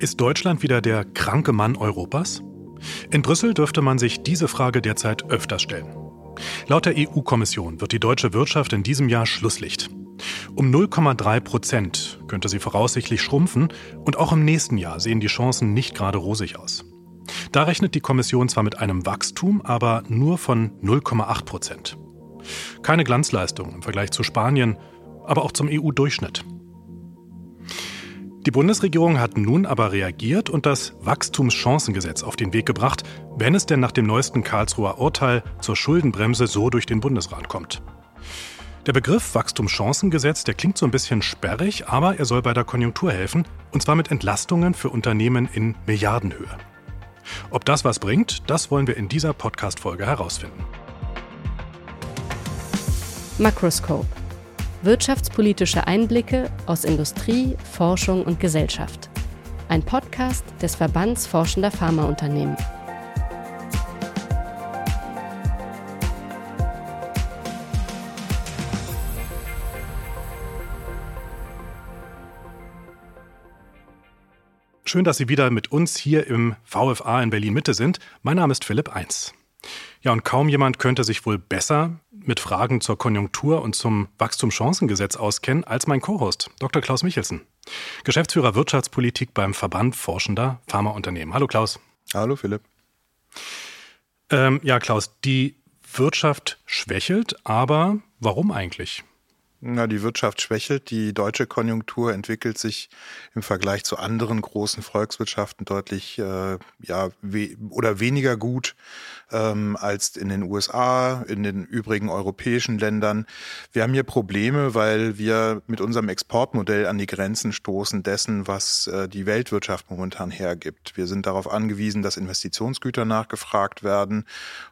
Ist Deutschland wieder der kranke Mann Europas? In Brüssel dürfte man sich diese Frage derzeit öfters stellen. Laut der EU-Kommission wird die deutsche Wirtschaft in diesem Jahr Schlusslicht. Um 0,3 Prozent könnte sie voraussichtlich schrumpfen und auch im nächsten Jahr sehen die Chancen nicht gerade rosig aus. Da rechnet die Kommission zwar mit einem Wachstum, aber nur von 0,8 Prozent. Keine Glanzleistung im Vergleich zu Spanien, aber auch zum EU-Durchschnitt. Die Bundesregierung hat nun aber reagiert und das Wachstumschancengesetz auf den Weg gebracht, wenn es denn nach dem neuesten Karlsruher Urteil zur Schuldenbremse so durch den Bundesrat kommt. Der Begriff Wachstumschancengesetz, der klingt so ein bisschen sperrig, aber er soll bei der Konjunktur helfen, und zwar mit Entlastungen für Unternehmen in Milliardenhöhe. Ob das was bringt, das wollen wir in dieser Podcast-Folge herausfinden. Makroscope Wirtschaftspolitische Einblicke aus Industrie, Forschung und Gesellschaft. Ein Podcast des Verbands Forschender Pharmaunternehmen. Schön, dass Sie wieder mit uns hier im VFA in Berlin Mitte sind. Mein Name ist Philipp Eins. Ja, und kaum jemand könnte sich wohl besser mit Fragen zur Konjunktur und zum Wachstumschancengesetz auskennen als mein Co-Host, Dr. Klaus Michelsen, Geschäftsführer Wirtschaftspolitik beim Verband Forschender Pharmaunternehmen. Hallo Klaus. Hallo Philipp. Ähm, ja, Klaus, die Wirtschaft schwächelt, aber warum eigentlich? Na, die Wirtschaft schwächelt. Die deutsche Konjunktur entwickelt sich im Vergleich zu anderen großen Volkswirtschaften deutlich äh, ja we oder weniger gut ähm, als in den USA, in den übrigen europäischen Ländern. Wir haben hier Probleme, weil wir mit unserem Exportmodell an die Grenzen stoßen dessen, was äh, die Weltwirtschaft momentan hergibt. Wir sind darauf angewiesen, dass Investitionsgüter nachgefragt werden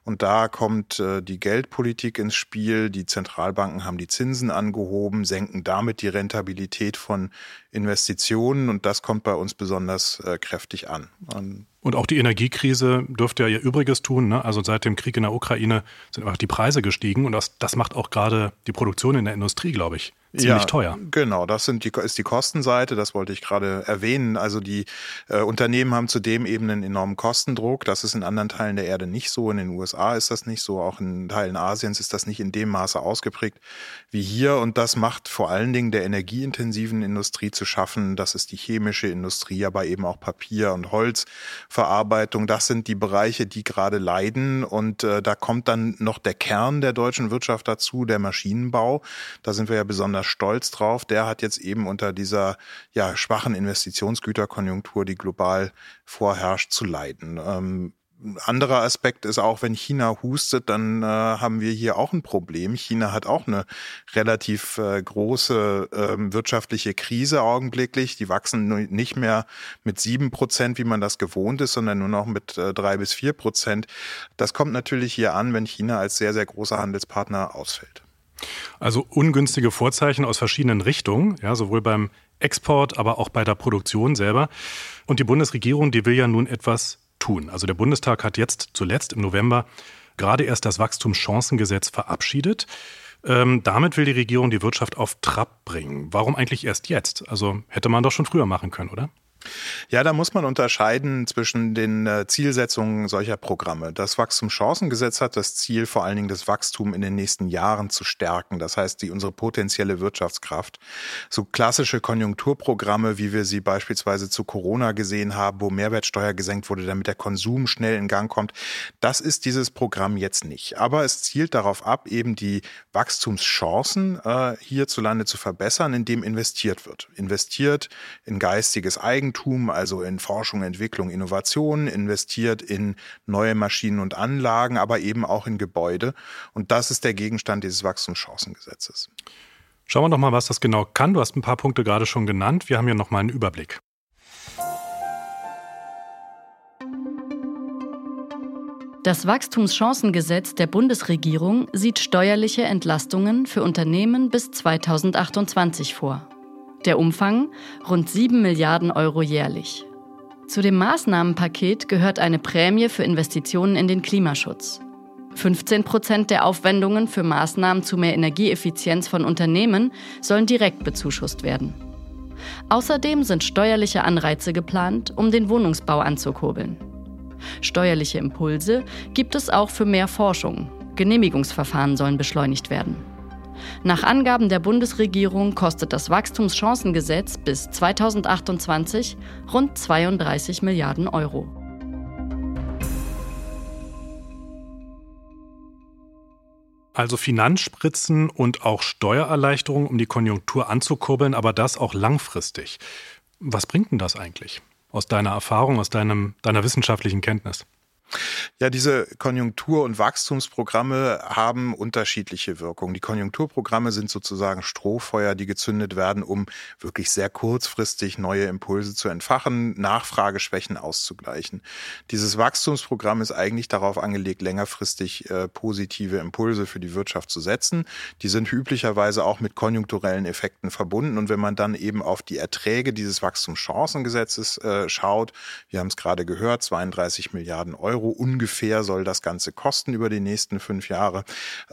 und da kommt äh, die Geldpolitik ins Spiel. Die Zentralbanken haben die Zinsen angehoben angehoben, senken damit die Rentabilität von Investitionen und das kommt bei uns besonders äh, kräftig an. Und, und auch die Energiekrise dürfte ja ihr Übriges tun. Ne? Also seit dem Krieg in der Ukraine sind einfach die Preise gestiegen und das, das macht auch gerade die Produktion in der Industrie, glaube ich, ziemlich ja, teuer. Genau, das sind die, ist die Kostenseite, das wollte ich gerade erwähnen. Also die äh, Unternehmen haben zudem eben einen enormen Kostendruck. Das ist in anderen Teilen der Erde nicht so. In den USA ist das nicht so. Auch in Teilen Asiens ist das nicht in dem Maße ausgeprägt wie hier. Und das macht vor allen Dingen der energieintensiven Industrie zu schaffen. Das ist die chemische Industrie, aber eben auch Papier- und Holzverarbeitung. Das sind die Bereiche, die gerade leiden. Und äh, da kommt dann noch der Kern der deutschen Wirtschaft dazu, der Maschinenbau. Da sind wir ja besonders stolz drauf. Der hat jetzt eben unter dieser ja, schwachen Investitionsgüterkonjunktur, die global vorherrscht, zu leiden. Ähm, anderer Aspekt ist auch, wenn China hustet, dann äh, haben wir hier auch ein Problem. China hat auch eine relativ äh, große äh, wirtschaftliche Krise augenblicklich. Die wachsen nicht mehr mit sieben Prozent, wie man das gewohnt ist, sondern nur noch mit äh, drei bis vier Prozent. Das kommt natürlich hier an, wenn China als sehr, sehr großer Handelspartner ausfällt. Also ungünstige Vorzeichen aus verschiedenen Richtungen, ja, sowohl beim Export, aber auch bei der Produktion selber. Und die Bundesregierung, die will ja nun etwas tun. Also der Bundestag hat jetzt zuletzt im November gerade erst das Wachstumschancengesetz verabschiedet. Ähm, damit will die Regierung die Wirtschaft auf Trab bringen. Warum eigentlich erst jetzt? Also hätte man doch schon früher machen können, oder? Ja, da muss man unterscheiden zwischen den äh, Zielsetzungen solcher Programme. Das Wachstumschancengesetz hat das Ziel, vor allen Dingen das Wachstum in den nächsten Jahren zu stärken. Das heißt, die, unsere potenzielle Wirtschaftskraft. So klassische Konjunkturprogramme, wie wir sie beispielsweise zu Corona gesehen haben, wo Mehrwertsteuer gesenkt wurde, damit der Konsum schnell in Gang kommt, das ist dieses Programm jetzt nicht. Aber es zielt darauf ab, eben die Wachstumschancen äh, hierzulande zu verbessern, indem investiert wird. Investiert in geistiges Eigentum Eigentum, also in Forschung, Entwicklung, Innovation, investiert in neue Maschinen und Anlagen, aber eben auch in Gebäude. Und das ist der Gegenstand dieses Wachstumschancengesetzes. Schauen wir doch mal, was das genau kann. Du hast ein paar Punkte gerade schon genannt. Wir haben hier noch mal einen Überblick. Das Wachstumschancengesetz der Bundesregierung sieht steuerliche Entlastungen für Unternehmen bis 2028 vor. Der Umfang rund 7 Milliarden Euro jährlich. Zu dem Maßnahmenpaket gehört eine Prämie für Investitionen in den Klimaschutz. 15 Prozent der Aufwendungen für Maßnahmen zu mehr Energieeffizienz von Unternehmen sollen direkt bezuschusst werden. Außerdem sind steuerliche Anreize geplant, um den Wohnungsbau anzukurbeln. Steuerliche Impulse gibt es auch für mehr Forschung. Genehmigungsverfahren sollen beschleunigt werden. Nach Angaben der Bundesregierung kostet das Wachstumschancengesetz bis 2028 rund 32 Milliarden Euro. Also Finanzspritzen und auch Steuererleichterungen, um die Konjunktur anzukurbeln, aber das auch langfristig. Was bringt denn das eigentlich aus deiner Erfahrung, aus deinem, deiner wissenschaftlichen Kenntnis? Ja, diese Konjunktur- und Wachstumsprogramme haben unterschiedliche Wirkungen. Die Konjunkturprogramme sind sozusagen Strohfeuer, die gezündet werden, um wirklich sehr kurzfristig neue Impulse zu entfachen, Nachfrageschwächen auszugleichen. Dieses Wachstumsprogramm ist eigentlich darauf angelegt, längerfristig äh, positive Impulse für die Wirtschaft zu setzen. Die sind üblicherweise auch mit konjunkturellen Effekten verbunden. Und wenn man dann eben auf die Erträge dieses Wachstumschancengesetzes äh, schaut, wir haben es gerade gehört, 32 Milliarden Euro, Euro ungefähr soll das Ganze kosten über die nächsten fünf Jahre,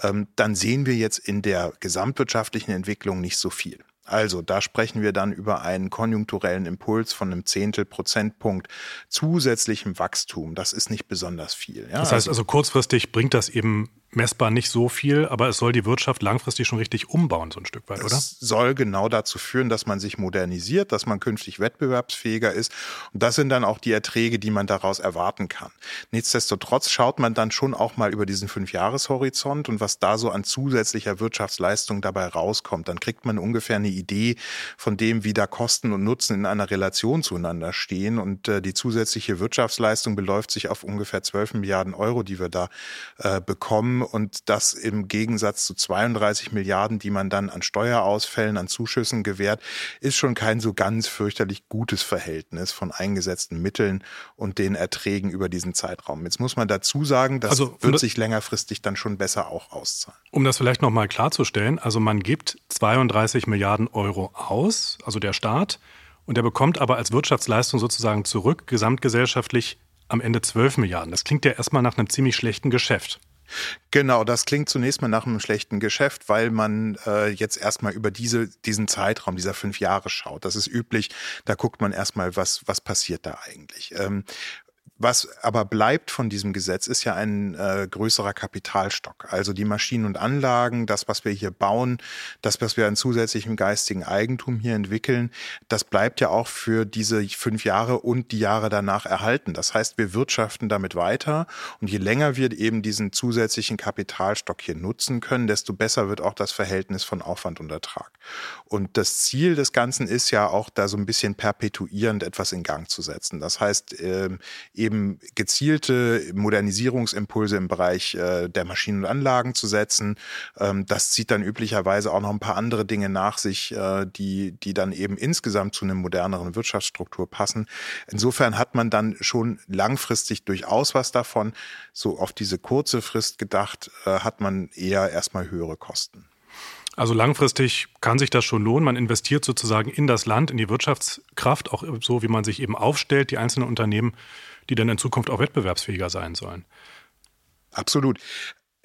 ähm, dann sehen wir jetzt in der gesamtwirtschaftlichen Entwicklung nicht so viel. Also da sprechen wir dann über einen konjunkturellen Impuls von einem Zehntel Prozentpunkt zusätzlichem Wachstum. Das ist nicht besonders viel. Ja? Das heißt also, also kurzfristig bringt das eben messbar nicht so viel, aber es soll die Wirtschaft langfristig schon richtig umbauen, so ein Stück weit, oder? Es soll genau dazu führen, dass man sich modernisiert, dass man künftig wettbewerbsfähiger ist. Und das sind dann auch die Erträge, die man daraus erwarten kann. Nichtsdestotrotz schaut man dann schon auch mal über diesen Fünfjahreshorizont und was da so an zusätzlicher Wirtschaftsleistung dabei rauskommt. Dann kriegt man ungefähr eine Idee von dem, wie da Kosten und Nutzen in einer Relation zueinander stehen. Und äh, die zusätzliche Wirtschaftsleistung beläuft sich auf ungefähr 12 Milliarden Euro, die wir da äh, bekommen und das im Gegensatz zu 32 Milliarden, die man dann an Steuerausfällen, an Zuschüssen gewährt, ist schon kein so ganz fürchterlich gutes Verhältnis von eingesetzten Mitteln und den Erträgen über diesen Zeitraum. Jetzt muss man dazu sagen, das also, wird sich längerfristig dann schon besser auch auszahlen. Um das vielleicht nochmal klarzustellen, also man gibt 32 Milliarden Euro aus, also der Staat, und er bekommt aber als Wirtschaftsleistung sozusagen zurück, gesamtgesellschaftlich am Ende 12 Milliarden. Das klingt ja erstmal nach einem ziemlich schlechten Geschäft. Genau, das klingt zunächst mal nach einem schlechten Geschäft, weil man äh, jetzt erstmal über diese, diesen Zeitraum dieser fünf Jahre schaut. Das ist üblich, da guckt man erstmal, was, was passiert da eigentlich. Ähm, was aber bleibt von diesem Gesetz, ist ja ein äh, größerer Kapitalstock. Also die Maschinen und Anlagen, das, was wir hier bauen, das, was wir an zusätzlichem geistigen Eigentum hier entwickeln, das bleibt ja auch für diese fünf Jahre und die Jahre danach erhalten. Das heißt, wir wirtschaften damit weiter und je länger wir eben diesen zusätzlichen Kapitalstock hier nutzen können, desto besser wird auch das Verhältnis von Aufwand und Ertrag. Und das Ziel des Ganzen ist ja auch da so ein bisschen perpetuierend etwas in Gang zu setzen. Das heißt, äh, eben gezielte Modernisierungsimpulse im Bereich äh, der Maschinen und Anlagen zu setzen. Ähm, das zieht dann üblicherweise auch noch ein paar andere Dinge nach sich, äh, die, die dann eben insgesamt zu einer moderneren Wirtschaftsstruktur passen. Insofern hat man dann schon langfristig durchaus was davon. So auf diese kurze Frist gedacht, äh, hat man eher erstmal höhere Kosten. Also langfristig kann sich das schon lohnen. Man investiert sozusagen in das Land, in die Wirtschaftskraft, auch so, wie man sich eben aufstellt, die einzelnen Unternehmen die dann in Zukunft auch wettbewerbsfähiger sein sollen. Absolut.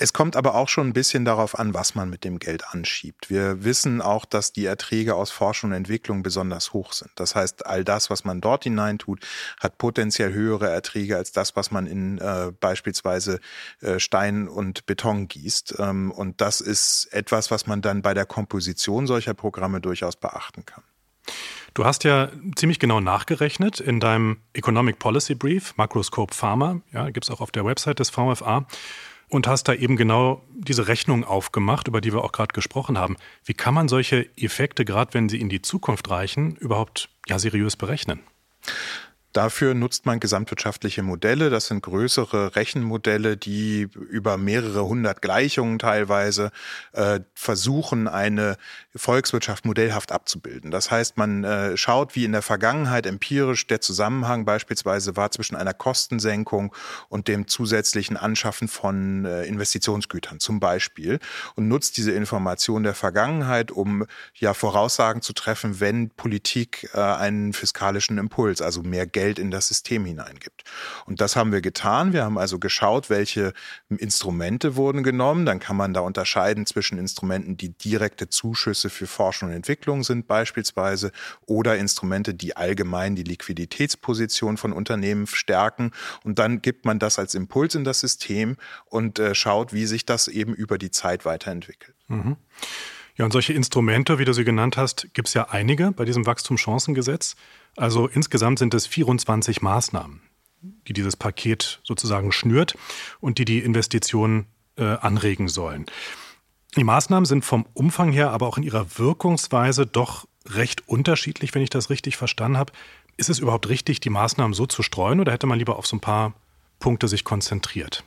Es kommt aber auch schon ein bisschen darauf an, was man mit dem Geld anschiebt. Wir wissen auch, dass die Erträge aus Forschung und Entwicklung besonders hoch sind. Das heißt, all das, was man dort hineintut, hat potenziell höhere Erträge als das, was man in äh, beispielsweise äh, Stein und Beton gießt. Ähm, und das ist etwas, was man dann bei der Komposition solcher Programme durchaus beachten kann. Du hast ja ziemlich genau nachgerechnet in deinem Economic Policy Brief, Macroscope Pharma, ja, gibt es auch auf der Website des VFA, und hast da eben genau diese Rechnung aufgemacht, über die wir auch gerade gesprochen haben. Wie kann man solche Effekte, gerade wenn sie in die Zukunft reichen, überhaupt ja, seriös berechnen? Dafür nutzt man gesamtwirtschaftliche Modelle. Das sind größere Rechenmodelle, die über mehrere hundert Gleichungen teilweise äh, versuchen, eine Volkswirtschaft modellhaft abzubilden. Das heißt, man äh, schaut, wie in der Vergangenheit empirisch der Zusammenhang beispielsweise war zwischen einer Kostensenkung und dem zusätzlichen Anschaffen von äh, Investitionsgütern zum Beispiel und nutzt diese Information der Vergangenheit, um ja Voraussagen zu treffen, wenn Politik äh, einen fiskalischen Impuls, also mehr Geld Geld in das System hineingibt. Und das haben wir getan. Wir haben also geschaut, welche Instrumente wurden genommen. Dann kann man da unterscheiden zwischen Instrumenten, die direkte Zuschüsse für Forschung und Entwicklung sind beispielsweise oder Instrumente, die allgemein die Liquiditätsposition von Unternehmen stärken. Und dann gibt man das als Impuls in das System und äh, schaut, wie sich das eben über die Zeit weiterentwickelt. Mhm. Ja, und solche Instrumente, wie du sie genannt hast, gibt es ja einige bei diesem Wachstumschancengesetz. Also insgesamt sind es 24 Maßnahmen, die dieses Paket sozusagen schnürt und die die Investitionen äh, anregen sollen. Die Maßnahmen sind vom Umfang her, aber auch in ihrer Wirkungsweise doch recht unterschiedlich, wenn ich das richtig verstanden habe. Ist es überhaupt richtig, die Maßnahmen so zu streuen oder hätte man lieber auf so ein paar Punkte sich konzentriert?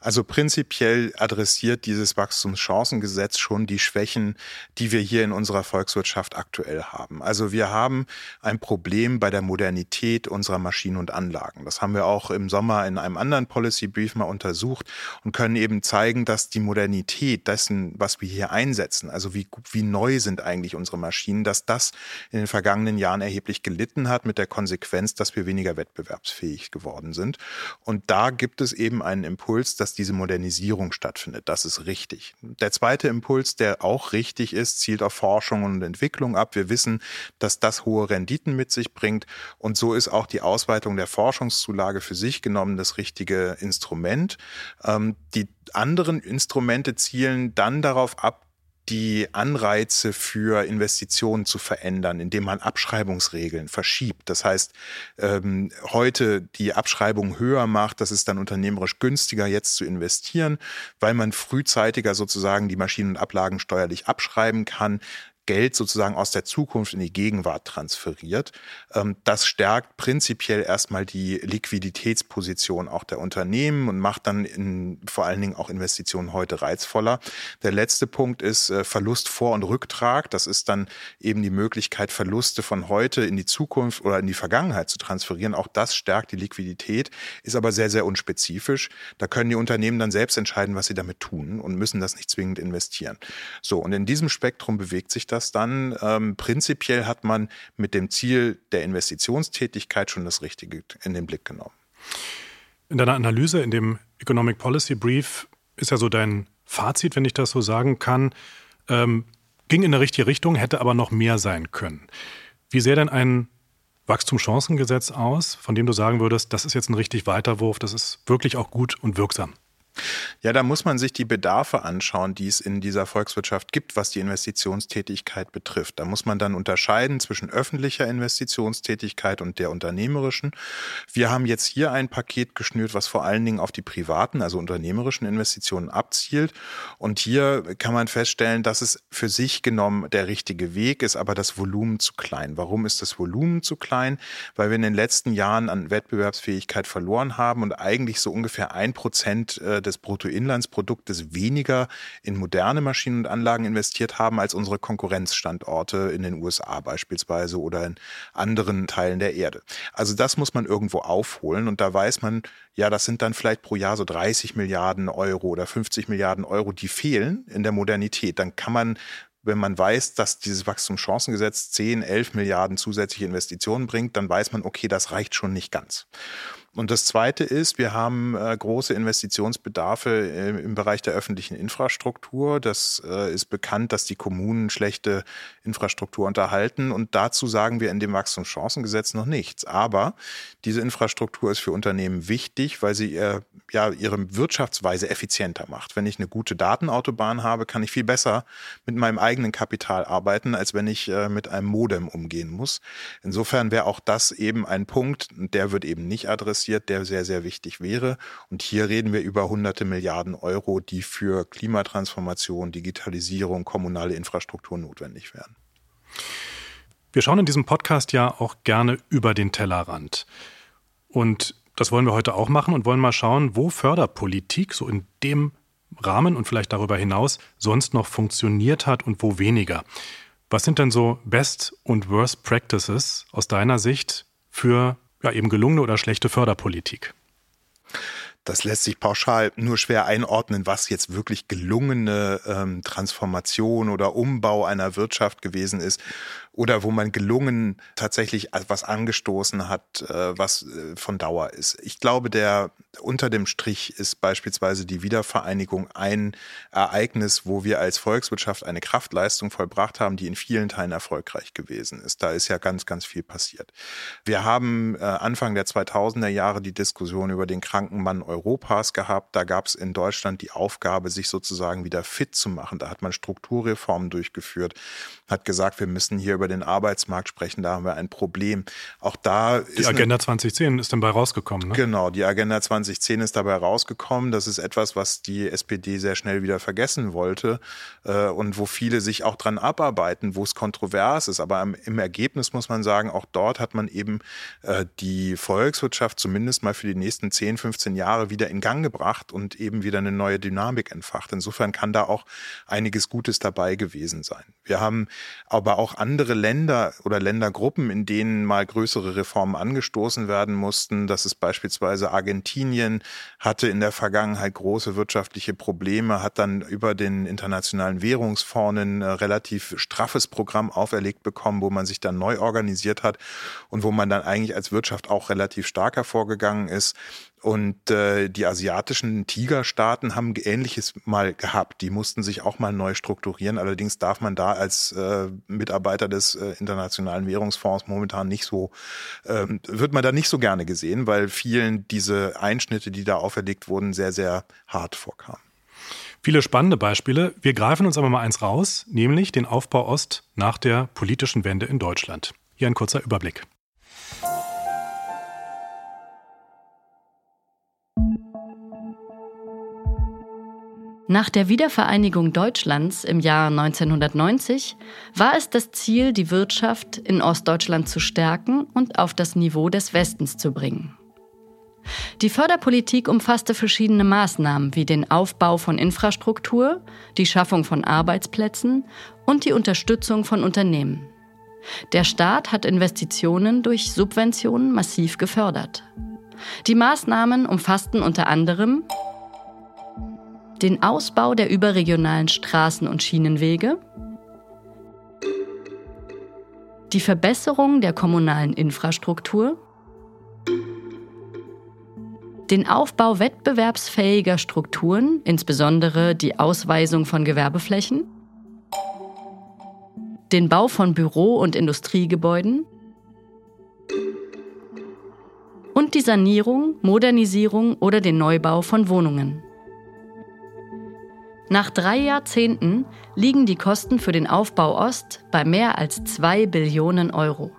Also prinzipiell adressiert dieses Wachstumschancengesetz schon die Schwächen, die wir hier in unserer Volkswirtschaft aktuell haben. Also wir haben ein Problem bei der Modernität unserer Maschinen und Anlagen. Das haben wir auch im Sommer in einem anderen Policy Brief mal untersucht und können eben zeigen, dass die Modernität dessen, was wir hier einsetzen, also wie, wie neu sind eigentlich unsere Maschinen, dass das in den vergangenen Jahren erheblich gelitten hat mit der Konsequenz, dass wir weniger wettbewerbsfähig geworden sind. Und da gibt es eben einen Impuls, dass diese Modernisierung stattfindet. Das ist richtig. Der zweite Impuls, der auch richtig ist, zielt auf Forschung und Entwicklung ab. Wir wissen, dass das hohe Renditen mit sich bringt. Und so ist auch die Ausweitung der Forschungszulage für sich genommen das richtige Instrument. Ähm, die anderen Instrumente zielen dann darauf ab, die Anreize für Investitionen zu verändern, indem man Abschreibungsregeln verschiebt. Das heißt, ähm, heute die Abschreibung höher macht, das ist dann unternehmerisch günstiger, jetzt zu investieren, weil man frühzeitiger sozusagen die Maschinen und Ablagen steuerlich abschreiben kann. Geld sozusagen aus der Zukunft in die Gegenwart transferiert. Ähm, das stärkt prinzipiell erstmal die Liquiditätsposition auch der Unternehmen und macht dann in, vor allen Dingen auch Investitionen heute reizvoller. Der letzte Punkt ist äh, Verlust vor und Rücktrag. Das ist dann eben die Möglichkeit, Verluste von heute in die Zukunft oder in die Vergangenheit zu transferieren. Auch das stärkt die Liquidität, ist aber sehr, sehr unspezifisch. Da können die Unternehmen dann selbst entscheiden, was sie damit tun und müssen das nicht zwingend investieren. So, und in diesem Spektrum bewegt sich das dann. Ähm, prinzipiell hat man mit dem Ziel der Investitionstätigkeit schon das Richtige in den Blick genommen. In deiner Analyse, in dem Economic Policy Brief, ist ja so dein Fazit, wenn ich das so sagen kann, ähm, ging in die richtige Richtung, hätte aber noch mehr sein können. Wie sähe denn ein Wachstumschancengesetz aus, von dem du sagen würdest, das ist jetzt ein richtig Weiterwurf, das ist wirklich auch gut und wirksam? Ja, da muss man sich die Bedarfe anschauen, die es in dieser Volkswirtschaft gibt, was die Investitionstätigkeit betrifft. Da muss man dann unterscheiden zwischen öffentlicher Investitionstätigkeit und der unternehmerischen. Wir haben jetzt hier ein Paket geschnürt, was vor allen Dingen auf die privaten, also unternehmerischen Investitionen abzielt. Und hier kann man feststellen, dass es für sich genommen der richtige Weg ist, aber das Volumen zu klein. Warum ist das Volumen zu klein? Weil wir in den letzten Jahren an Wettbewerbsfähigkeit verloren haben und eigentlich so ungefähr ein Prozent äh, des Bruttoinlandsproduktes weniger in moderne Maschinen und Anlagen investiert haben als unsere Konkurrenzstandorte in den USA beispielsweise oder in anderen Teilen der Erde. Also das muss man irgendwo aufholen und da weiß man, ja, das sind dann vielleicht pro Jahr so 30 Milliarden Euro oder 50 Milliarden Euro, die fehlen in der Modernität. Dann kann man wenn man weiß, dass dieses Wachstumschancengesetz 10, 11 Milliarden zusätzliche Investitionen bringt, dann weiß man, okay, das reicht schon nicht ganz. Und das Zweite ist, wir haben äh, große Investitionsbedarfe äh, im Bereich der öffentlichen Infrastruktur. Das äh, ist bekannt, dass die Kommunen schlechte Infrastruktur unterhalten. Und dazu sagen wir in dem Wachstumschancengesetz noch nichts. Aber diese Infrastruktur ist für Unternehmen wichtig, weil sie ihr, ja, ihre Wirtschaftsweise effizienter macht. Wenn ich eine gute Datenautobahn habe, kann ich viel besser mit meinem eigenen Kapital arbeiten, als wenn ich äh, mit einem Modem umgehen muss. Insofern wäre auch das eben ein Punkt, der wird eben nicht adressiert passiert, der sehr, sehr wichtig wäre. Und hier reden wir über hunderte Milliarden Euro, die für Klimatransformation, Digitalisierung, kommunale Infrastruktur notwendig wären. Wir schauen in diesem Podcast ja auch gerne über den Tellerrand. Und das wollen wir heute auch machen und wollen mal schauen, wo Förderpolitik so in dem Rahmen und vielleicht darüber hinaus sonst noch funktioniert hat und wo weniger. Was sind denn so Best und Worst Practices aus deiner Sicht für ja, eben gelungene oder schlechte Förderpolitik? Das lässt sich pauschal nur schwer einordnen, was jetzt wirklich gelungene ähm, Transformation oder Umbau einer Wirtschaft gewesen ist oder wo man gelungen tatsächlich was angestoßen hat, äh, was äh, von Dauer ist. Ich glaube, der unter dem Strich ist beispielsweise die Wiedervereinigung ein Ereignis, wo wir als Volkswirtschaft eine Kraftleistung vollbracht haben, die in vielen Teilen erfolgreich gewesen ist. Da ist ja ganz, ganz viel passiert. Wir haben äh, Anfang der 2000er Jahre die Diskussion über den kranken Mann Europas gehabt. Da gab es in Deutschland die Aufgabe, sich sozusagen wieder fit zu machen. Da hat man Strukturreformen durchgeführt, hat gesagt, wir müssen hier über den Arbeitsmarkt sprechen, da haben wir ein Problem. Auch da die Agenda 2010 ist dabei rausgekommen. Ne? Genau, die Agenda 2010 ist dabei rausgekommen. Das ist etwas, was die SPD sehr schnell wieder vergessen wollte äh, und wo viele sich auch dran abarbeiten, wo es kontrovers ist. Aber im, im Ergebnis muss man sagen, auch dort hat man eben äh, die Volkswirtschaft zumindest mal für die nächsten 10, 15 Jahre wieder in Gang gebracht und eben wieder eine neue Dynamik entfacht. Insofern kann da auch einiges Gutes dabei gewesen sein. Wir haben aber auch andere Länder oder Ländergruppen, in denen mal größere Reformen angestoßen werden mussten. Das ist beispielsweise Argentinien, hatte in der Vergangenheit große wirtschaftliche Probleme, hat dann über den Internationalen Währungsfonds ein äh, relativ straffes Programm auferlegt bekommen, wo man sich dann neu organisiert hat und wo man dann eigentlich als Wirtschaft auch relativ stark hervorgegangen ist. Und äh, die asiatischen Tigerstaaten haben Ähnliches mal gehabt. Die mussten sich auch mal neu strukturieren. Allerdings darf man da als äh, Mitarbeiter des äh, Internationalen Währungsfonds momentan nicht so, äh, wird man da nicht so gerne gesehen, weil vielen diese Einschnitte, die da auferlegt wurden, sehr, sehr hart vorkamen. Viele spannende Beispiele. Wir greifen uns aber mal eins raus, nämlich den Aufbau Ost nach der politischen Wende in Deutschland. Hier ein kurzer Überblick. Nach der Wiedervereinigung Deutschlands im Jahr 1990 war es das Ziel, die Wirtschaft in Ostdeutschland zu stärken und auf das Niveau des Westens zu bringen. Die Förderpolitik umfasste verschiedene Maßnahmen wie den Aufbau von Infrastruktur, die Schaffung von Arbeitsplätzen und die Unterstützung von Unternehmen. Der Staat hat Investitionen durch Subventionen massiv gefördert. Die Maßnahmen umfassten unter anderem den Ausbau der überregionalen Straßen und Schienenwege, die Verbesserung der kommunalen Infrastruktur, den Aufbau wettbewerbsfähiger Strukturen, insbesondere die Ausweisung von Gewerbeflächen, den Bau von Büro- und Industriegebäuden und die Sanierung, Modernisierung oder den Neubau von Wohnungen. Nach drei Jahrzehnten liegen die Kosten für den Aufbau Ost bei mehr als zwei Billionen Euro.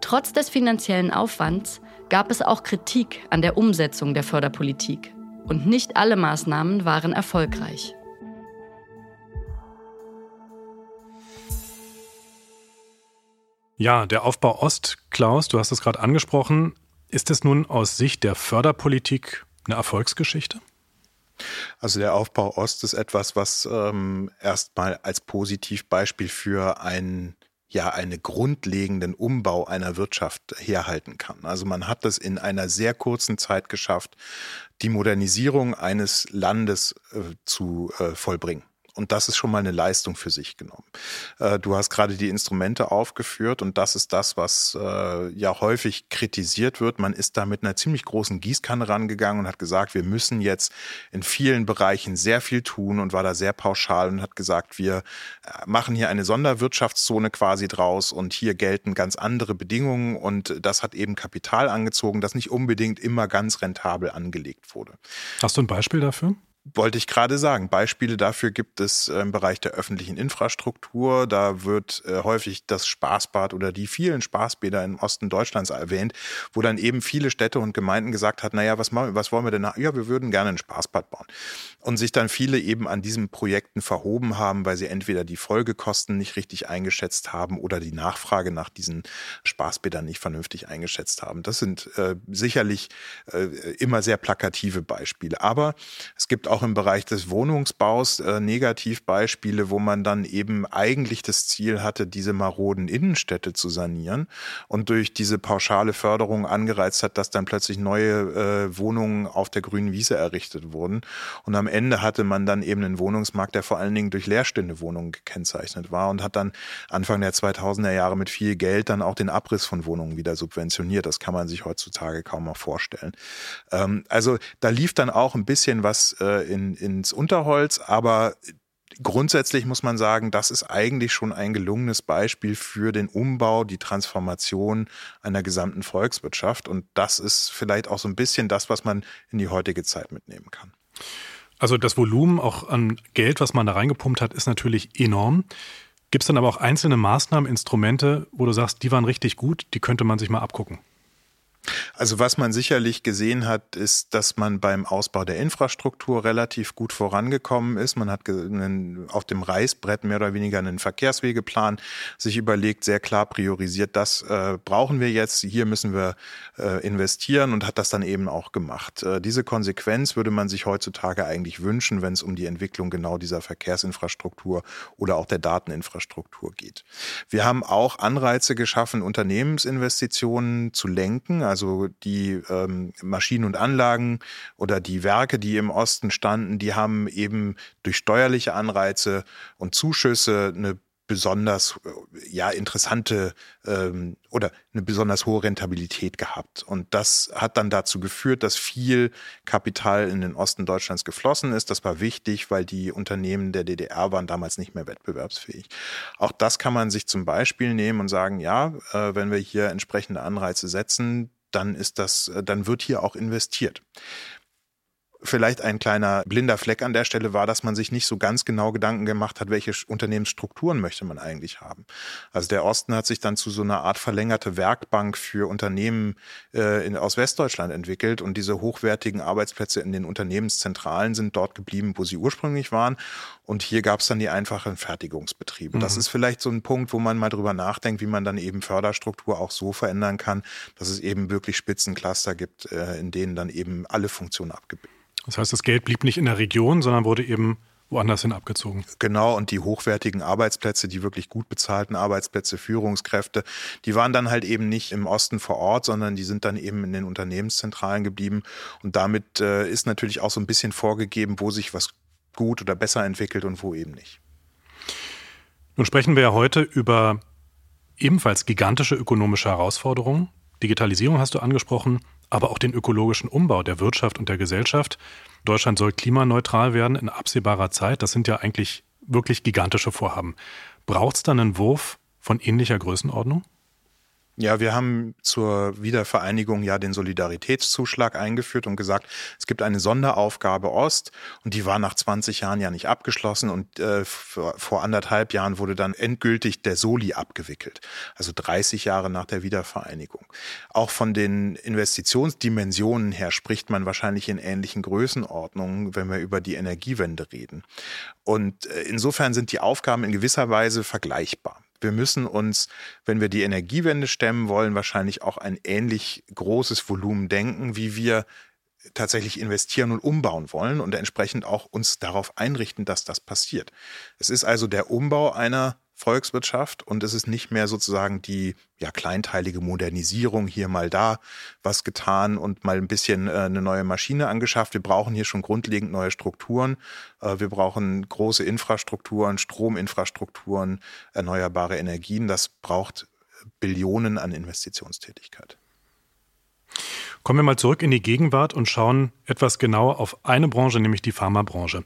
Trotz des finanziellen Aufwands gab es auch Kritik an der Umsetzung der Förderpolitik. Und nicht alle Maßnahmen waren erfolgreich. Ja, der Aufbau Ost, Klaus, du hast es gerade angesprochen. Ist es nun aus Sicht der Förderpolitik eine Erfolgsgeschichte? Also der Aufbau Ost ist etwas, was ähm, erstmal als Positivbeispiel für einen ja einen grundlegenden Umbau einer Wirtschaft herhalten kann. Also man hat das in einer sehr kurzen Zeit geschafft, die Modernisierung eines Landes äh, zu äh, vollbringen. Und das ist schon mal eine Leistung für sich genommen. Äh, du hast gerade die Instrumente aufgeführt und das ist das, was äh, ja häufig kritisiert wird. Man ist da mit einer ziemlich großen Gießkanne rangegangen und hat gesagt, wir müssen jetzt in vielen Bereichen sehr viel tun und war da sehr pauschal und hat gesagt, wir äh, machen hier eine Sonderwirtschaftszone quasi draus und hier gelten ganz andere Bedingungen und das hat eben Kapital angezogen, das nicht unbedingt immer ganz rentabel angelegt wurde. Hast du ein Beispiel dafür? Wollte ich gerade sagen. Beispiele dafür gibt es äh, im Bereich der öffentlichen Infrastruktur. Da wird äh, häufig das Spaßbad oder die vielen Spaßbäder im Osten Deutschlands erwähnt, wo dann eben viele Städte und Gemeinden gesagt hat, naja, was, machen, was wollen wir denn? Ja, wir würden gerne ein Spaßbad bauen. Und sich dann viele eben an diesen Projekten verhoben haben, weil sie entweder die Folgekosten nicht richtig eingeschätzt haben oder die Nachfrage nach diesen Spaßbädern nicht vernünftig eingeschätzt haben. Das sind äh, sicherlich äh, immer sehr plakative Beispiele. Aber es gibt auch im Bereich des Wohnungsbaus äh, Negativbeispiele, wo man dann eben eigentlich das Ziel hatte, diese maroden Innenstädte zu sanieren und durch diese pauschale Förderung angereizt hat, dass dann plötzlich neue äh, Wohnungen auf der grünen Wiese errichtet wurden. Und am Ende hatte man dann eben einen Wohnungsmarkt, der vor allen Dingen durch leerstehende Wohnungen gekennzeichnet war und hat dann Anfang der 2000er Jahre mit viel Geld dann auch den Abriss von Wohnungen wieder subventioniert. Das kann man sich heutzutage kaum noch vorstellen. Ähm, also da lief dann auch ein bisschen was äh, in, ins Unterholz, aber grundsätzlich muss man sagen, das ist eigentlich schon ein gelungenes Beispiel für den Umbau, die Transformation einer gesamten Volkswirtschaft. Und das ist vielleicht auch so ein bisschen das, was man in die heutige Zeit mitnehmen kann. Also das Volumen auch an Geld, was man da reingepumpt hat, ist natürlich enorm. Gibt es dann aber auch einzelne Maßnahmen, Instrumente, wo du sagst, die waren richtig gut, die könnte man sich mal abgucken? Also was man sicherlich gesehen hat, ist, dass man beim Ausbau der Infrastruktur relativ gut vorangekommen ist. Man hat auf dem Reißbrett mehr oder weniger einen Verkehrswegeplan sich überlegt, sehr klar priorisiert, das äh, brauchen wir jetzt, hier müssen wir äh, investieren und hat das dann eben auch gemacht. Äh, diese Konsequenz würde man sich heutzutage eigentlich wünschen, wenn es um die Entwicklung genau dieser Verkehrsinfrastruktur oder auch der Dateninfrastruktur geht. Wir haben auch Anreize geschaffen, Unternehmensinvestitionen zu lenken. Also also die ähm, Maschinen und Anlagen oder die Werke, die im Osten standen, die haben eben durch steuerliche Anreize und Zuschüsse eine besonders ja interessante ähm, oder eine besonders hohe Rentabilität gehabt und das hat dann dazu geführt, dass viel Kapital in den Osten Deutschlands geflossen ist. Das war wichtig, weil die Unternehmen der DDR waren damals nicht mehr wettbewerbsfähig. Auch das kann man sich zum Beispiel nehmen und sagen, ja, äh, wenn wir hier entsprechende Anreize setzen, dann ist das, äh, dann wird hier auch investiert. Vielleicht ein kleiner blinder Fleck an der Stelle war, dass man sich nicht so ganz genau Gedanken gemacht hat, welche Unternehmensstrukturen möchte man eigentlich haben. Also der Osten hat sich dann zu so einer Art verlängerte Werkbank für Unternehmen äh, in, aus Westdeutschland entwickelt und diese hochwertigen Arbeitsplätze in den Unternehmenszentralen sind dort geblieben, wo sie ursprünglich waren. Und hier gab es dann die einfachen Fertigungsbetriebe. Mhm. Das ist vielleicht so ein Punkt, wo man mal drüber nachdenkt, wie man dann eben Förderstruktur auch so verändern kann, dass es eben wirklich Spitzencluster gibt, äh, in denen dann eben alle Funktionen abgebildet das heißt, das Geld blieb nicht in der Region, sondern wurde eben woanders hin abgezogen. Genau, und die hochwertigen Arbeitsplätze, die wirklich gut bezahlten Arbeitsplätze, Führungskräfte, die waren dann halt eben nicht im Osten vor Ort, sondern die sind dann eben in den Unternehmenszentralen geblieben. Und damit äh, ist natürlich auch so ein bisschen vorgegeben, wo sich was gut oder besser entwickelt und wo eben nicht. Nun sprechen wir ja heute über ebenfalls gigantische ökonomische Herausforderungen. Digitalisierung hast du angesprochen, aber auch den ökologischen Umbau der Wirtschaft und der Gesellschaft. Deutschland soll klimaneutral werden in absehbarer Zeit. Das sind ja eigentlich wirklich gigantische Vorhaben. Braucht es dann einen Wurf von ähnlicher Größenordnung? Ja, wir haben zur Wiedervereinigung ja den Solidaritätszuschlag eingeführt und gesagt, es gibt eine Sonderaufgabe Ost und die war nach 20 Jahren ja nicht abgeschlossen und äh, vor anderthalb Jahren wurde dann endgültig der Soli abgewickelt, also 30 Jahre nach der Wiedervereinigung. Auch von den Investitionsdimensionen her spricht man wahrscheinlich in ähnlichen Größenordnungen, wenn wir über die Energiewende reden. Und äh, insofern sind die Aufgaben in gewisser Weise vergleichbar wir müssen uns, wenn wir die Energiewende stemmen wollen, wahrscheinlich auch ein ähnlich großes Volumen denken, wie wir tatsächlich investieren und umbauen wollen und entsprechend auch uns darauf einrichten, dass das passiert. Es ist also der Umbau einer Volkswirtschaft und es ist nicht mehr sozusagen die ja kleinteilige Modernisierung hier mal da was getan und mal ein bisschen äh, eine neue Maschine angeschafft. Wir brauchen hier schon grundlegend neue Strukturen. Äh, wir brauchen große Infrastrukturen, Strominfrastrukturen, erneuerbare Energien. Das braucht Billionen an Investitionstätigkeit. Kommen wir mal zurück in die Gegenwart und schauen etwas genauer auf eine Branche, nämlich die Pharmabranche.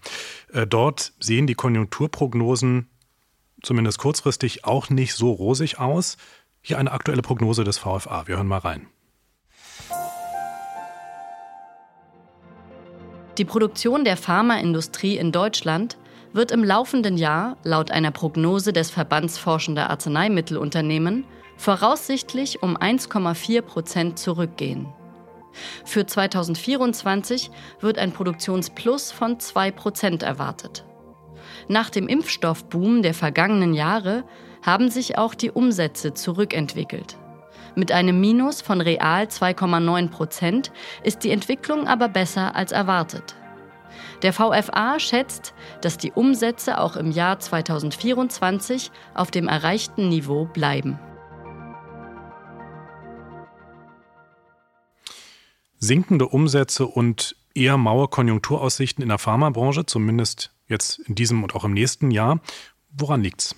Äh, dort sehen die Konjunkturprognosen zumindest kurzfristig auch nicht so rosig aus. Hier eine aktuelle Prognose des VFA. Wir hören mal rein. Die Produktion der Pharmaindustrie in Deutschland wird im laufenden Jahr laut einer Prognose des Verbands Forschender Arzneimittelunternehmen voraussichtlich um 1,4 Prozent zurückgehen. Für 2024 wird ein Produktionsplus von 2 Prozent erwartet. Nach dem Impfstoffboom der vergangenen Jahre haben sich auch die Umsätze zurückentwickelt. Mit einem Minus von real 2,9 Prozent ist die Entwicklung aber besser als erwartet. Der VFA schätzt, dass die Umsätze auch im Jahr 2024 auf dem erreichten Niveau bleiben. Sinkende Umsätze und eher maue Konjunkturaussichten in der Pharmabranche, zumindest jetzt in diesem und auch im nächsten Jahr. Woran liegt's?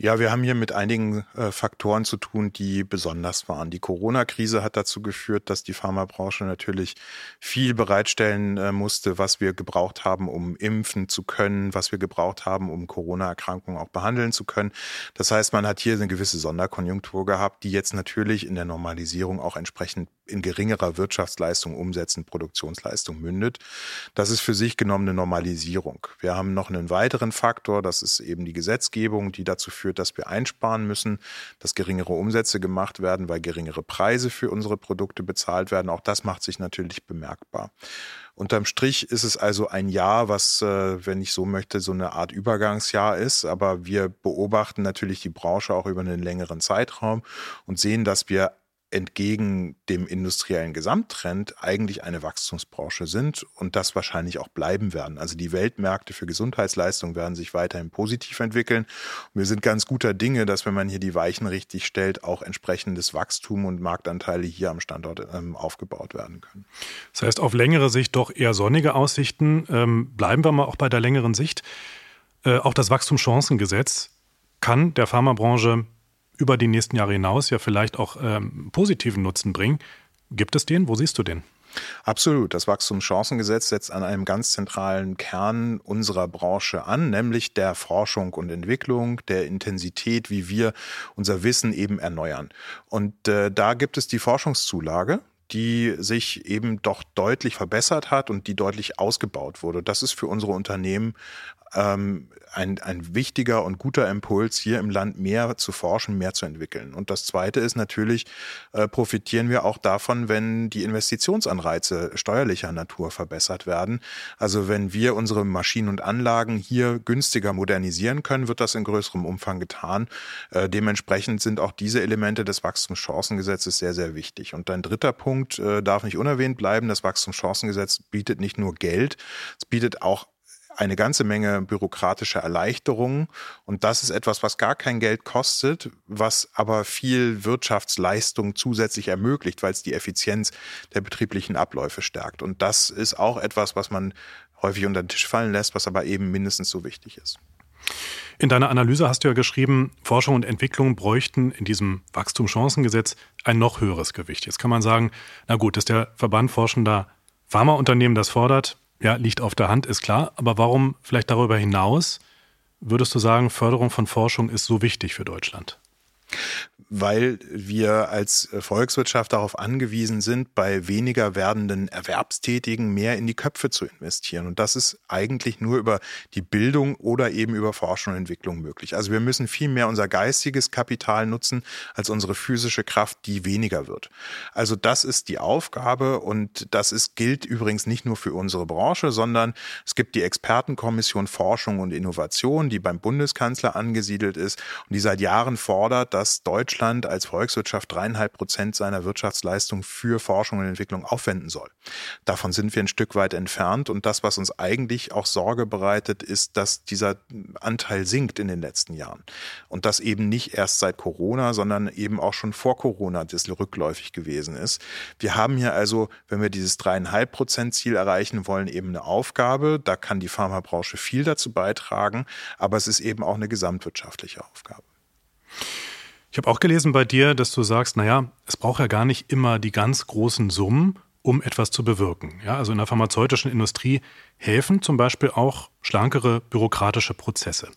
Ja, wir haben hier mit einigen äh, Faktoren zu tun, die besonders waren. Die Corona-Krise hat dazu geführt, dass die Pharmabranche natürlich viel bereitstellen äh, musste, was wir gebraucht haben, um impfen zu können, was wir gebraucht haben, um Corona-Erkrankungen auch behandeln zu können. Das heißt, man hat hier eine gewisse Sonderkonjunktur gehabt, die jetzt natürlich in der Normalisierung auch entsprechend in geringerer Wirtschaftsleistung umsetzen, Produktionsleistung mündet. Das ist für sich genommen eine Normalisierung. Wir haben noch einen weiteren Faktor, das ist eben die Gesetzgebung, die dazu führt, dass wir einsparen müssen, dass geringere Umsätze gemacht werden, weil geringere Preise für unsere Produkte bezahlt werden. Auch das macht sich natürlich bemerkbar. Unterm Strich ist es also ein Jahr, was, äh, wenn ich so möchte, so eine Art Übergangsjahr ist. Aber wir beobachten natürlich die Branche auch über einen längeren Zeitraum und sehen, dass wir entgegen dem industriellen Gesamttrend eigentlich eine Wachstumsbranche sind und das wahrscheinlich auch bleiben werden. Also die Weltmärkte für Gesundheitsleistung werden sich weiterhin positiv entwickeln. Wir sind ganz guter Dinge, dass wenn man hier die Weichen richtig stellt, auch entsprechendes Wachstum und Marktanteile hier am Standort ähm, aufgebaut werden können. Das heißt, auf längere Sicht doch eher sonnige Aussichten. Ähm, bleiben wir mal auch bei der längeren Sicht. Äh, auch das Wachstumschancengesetz kann der Pharmabranche über die nächsten Jahre hinaus ja vielleicht auch ähm, positiven Nutzen bringen. Gibt es den? Wo siehst du den? Absolut. Das Wachstumschancengesetz setzt an einem ganz zentralen Kern unserer Branche an, nämlich der Forschung und Entwicklung, der Intensität, wie wir unser Wissen eben erneuern. Und äh, da gibt es die Forschungszulage die sich eben doch deutlich verbessert hat und die deutlich ausgebaut wurde. Das ist für unsere Unternehmen ähm, ein, ein wichtiger und guter Impuls, hier im Land mehr zu forschen, mehr zu entwickeln. Und das Zweite ist natürlich, äh, profitieren wir auch davon, wenn die Investitionsanreize steuerlicher Natur verbessert werden. Also wenn wir unsere Maschinen und Anlagen hier günstiger modernisieren können, wird das in größerem Umfang getan. Äh, dementsprechend sind auch diese Elemente des Wachstumschancengesetzes sehr, sehr wichtig. Und ein dritter Punkt äh, darf nicht unerwähnt bleiben. Das Wachstumschancengesetz bietet nicht nur Geld, es bietet auch eine ganze Menge bürokratische Erleichterungen. Und das ist etwas, was gar kein Geld kostet, was aber viel Wirtschaftsleistung zusätzlich ermöglicht, weil es die Effizienz der betrieblichen Abläufe stärkt. Und das ist auch etwas, was man häufig unter den Tisch fallen lässt, was aber eben mindestens so wichtig ist. In deiner Analyse hast du ja geschrieben, Forschung und Entwicklung bräuchten in diesem Wachstumschancengesetz ein noch höheres Gewicht. Jetzt kann man sagen, na gut, dass der Verband forschender Pharmaunternehmen das fordert, ja, liegt auf der Hand, ist klar. Aber warum vielleicht darüber hinaus würdest du sagen, Förderung von Forschung ist so wichtig für Deutschland? Weil wir als Volkswirtschaft darauf angewiesen sind, bei weniger werdenden Erwerbstätigen mehr in die Köpfe zu investieren. Und das ist eigentlich nur über die Bildung oder eben über Forschung und Entwicklung möglich. Also wir müssen viel mehr unser geistiges Kapital nutzen als unsere physische Kraft, die weniger wird. Also das ist die Aufgabe und das ist, gilt übrigens nicht nur für unsere Branche, sondern es gibt die Expertenkommission Forschung und Innovation, die beim Bundeskanzler angesiedelt ist und die seit Jahren fordert, dass Deutschland Deutschland als Volkswirtschaft dreieinhalb Prozent seiner Wirtschaftsleistung für Forschung und Entwicklung aufwenden soll. Davon sind wir ein Stück weit entfernt und das, was uns eigentlich auch Sorge bereitet, ist, dass dieser Anteil sinkt in den letzten Jahren. Und das eben nicht erst seit Corona, sondern eben auch schon vor Corona das rückläufig gewesen ist. Wir haben hier also, wenn wir dieses dreieinhalb Prozent Ziel erreichen wollen, eben eine Aufgabe. Da kann die Pharmabranche viel dazu beitragen, aber es ist eben auch eine gesamtwirtschaftliche Aufgabe. Ich habe auch gelesen bei dir, dass du sagst, naja, es braucht ja gar nicht immer die ganz großen Summen, um etwas zu bewirken. Ja, also in der pharmazeutischen Industrie helfen zum Beispiel auch schlankere bürokratische Prozesse.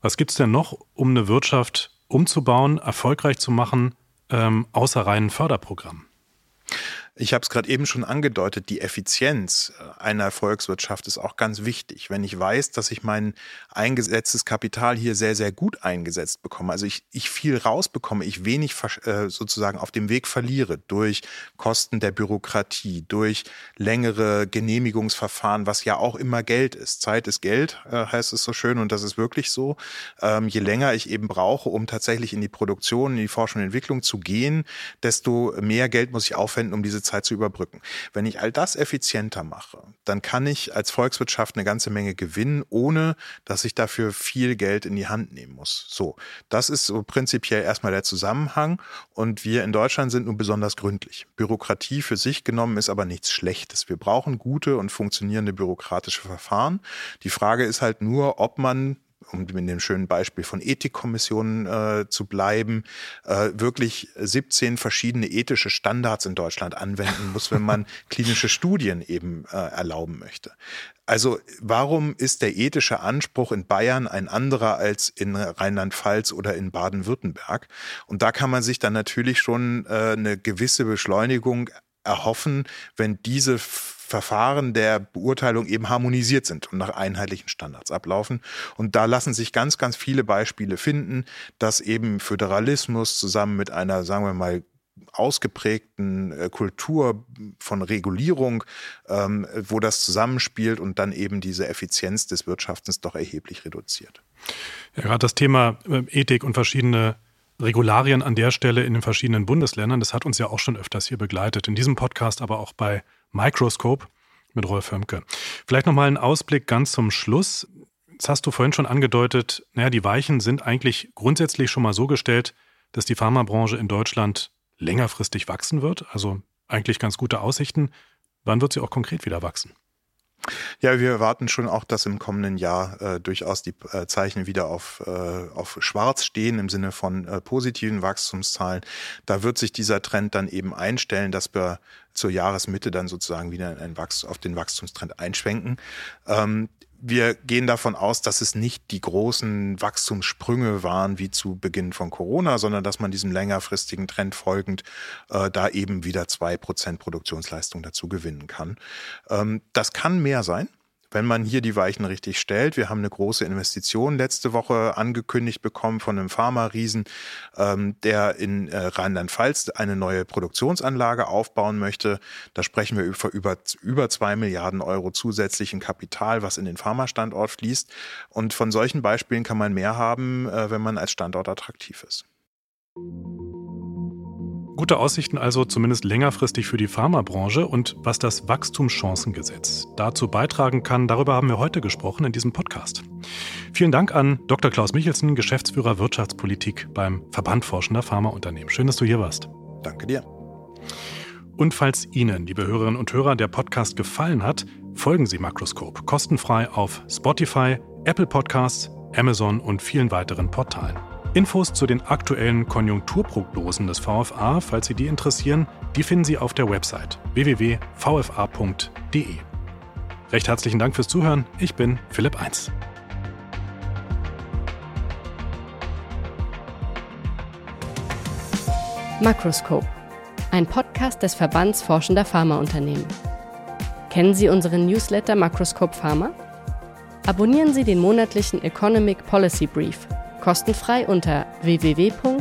Was gibt es denn noch, um eine Wirtschaft umzubauen, erfolgreich zu machen, ähm, außer reinen Förderprogrammen? Ich habe es gerade eben schon angedeutet, die Effizienz äh, einer Volkswirtschaft ist auch ganz wichtig. Wenn ich weiß, dass ich mein eingesetztes Kapital hier sehr, sehr gut eingesetzt bekomme, also ich, ich viel rausbekomme, ich wenig äh, sozusagen auf dem Weg verliere durch Kosten der Bürokratie, durch längere Genehmigungsverfahren, was ja auch immer Geld ist. Zeit ist Geld, äh, heißt es so schön und das ist wirklich so. Ähm, je länger ich eben brauche, um tatsächlich in die Produktion, in die Forschung und Entwicklung zu gehen, desto mehr Geld muss ich aufwenden, um diese Zeit zu überbrücken. Wenn ich all das effizienter mache, dann kann ich als Volkswirtschaft eine ganze Menge gewinnen, ohne dass ich dafür viel Geld in die Hand nehmen muss. So, das ist so prinzipiell erstmal der Zusammenhang und wir in Deutschland sind nun besonders gründlich. Bürokratie für sich genommen ist aber nichts Schlechtes. Wir brauchen gute und funktionierende bürokratische Verfahren. Die Frage ist halt nur, ob man um mit dem schönen Beispiel von Ethikkommissionen äh, zu bleiben, äh, wirklich 17 verschiedene ethische Standards in Deutschland anwenden muss, wenn man klinische Studien eben äh, erlauben möchte. Also warum ist der ethische Anspruch in Bayern ein anderer als in Rheinland-Pfalz oder in Baden-Württemberg? Und da kann man sich dann natürlich schon äh, eine gewisse Beschleunigung erhoffen, wenn diese Verfahren der Beurteilung eben harmonisiert sind und nach einheitlichen Standards ablaufen. Und da lassen sich ganz, ganz viele Beispiele finden, dass eben Föderalismus zusammen mit einer, sagen wir mal, ausgeprägten äh, Kultur von Regulierung, ähm, wo das zusammenspielt und dann eben diese Effizienz des Wirtschaftens doch erheblich reduziert. Ja, gerade das Thema äh, Ethik und verschiedene Regularien an der Stelle in den verschiedenen Bundesländern, das hat uns ja auch schon öfters hier begleitet. In diesem Podcast, aber auch bei Microscope mit Rolf Hömke. Vielleicht nochmal ein Ausblick ganz zum Schluss. Jetzt hast du vorhin schon angedeutet, naja, die Weichen sind eigentlich grundsätzlich schon mal so gestellt, dass die Pharmabranche in Deutschland längerfristig wachsen wird. Also eigentlich ganz gute Aussichten. Wann wird sie auch konkret wieder wachsen? Ja, wir erwarten schon auch, dass im kommenden Jahr äh, durchaus die äh, Zeichen wieder auf, äh, auf schwarz stehen im Sinne von äh, positiven Wachstumszahlen. Da wird sich dieser Trend dann eben einstellen, dass wir zur Jahresmitte dann sozusagen wieder ein Wachs auf den Wachstumstrend einschwenken. Ähm, wir gehen davon aus, dass es nicht die großen Wachstumssprünge waren wie zu Beginn von Corona, sondern dass man diesem längerfristigen Trend folgend äh, da eben wieder zwei Prozent Produktionsleistung dazu gewinnen kann. Ähm, das kann mehr sein wenn man hier die Weichen richtig stellt. Wir haben eine große Investition letzte Woche angekündigt bekommen von einem Pharma-Riesen, ähm, der in äh, Rheinland-Pfalz eine neue Produktionsanlage aufbauen möchte. Da sprechen wir über, über, über zwei Milliarden Euro zusätzlichen Kapital, was in den Pharma-Standort fließt. Und von solchen Beispielen kann man mehr haben, äh, wenn man als Standort attraktiv ist. Gute Aussichten also zumindest längerfristig für die Pharmabranche und was das Wachstumschancengesetz dazu beitragen kann, darüber haben wir heute gesprochen in diesem Podcast. Vielen Dank an Dr. Klaus Michelsen, Geschäftsführer Wirtschaftspolitik beim Verband Forschender Pharmaunternehmen. Schön, dass du hier warst. Danke dir. Und falls Ihnen, liebe Hörerinnen und Hörer, der Podcast gefallen hat, folgen Sie Makroskop kostenfrei auf Spotify, Apple Podcasts, Amazon und vielen weiteren Portalen. Infos zu den aktuellen Konjunkturprognosen des VFA, falls Sie die interessieren, die finden Sie auf der Website www.vfa.de. Recht herzlichen Dank fürs Zuhören. Ich bin Philipp 1. Makroskop, ein Podcast des Verbands Forschender Pharmaunternehmen. Kennen Sie unseren Newsletter Makroskop Pharma? Abonnieren Sie den monatlichen Economic Policy Brief kostenfrei unter www.vfa.de.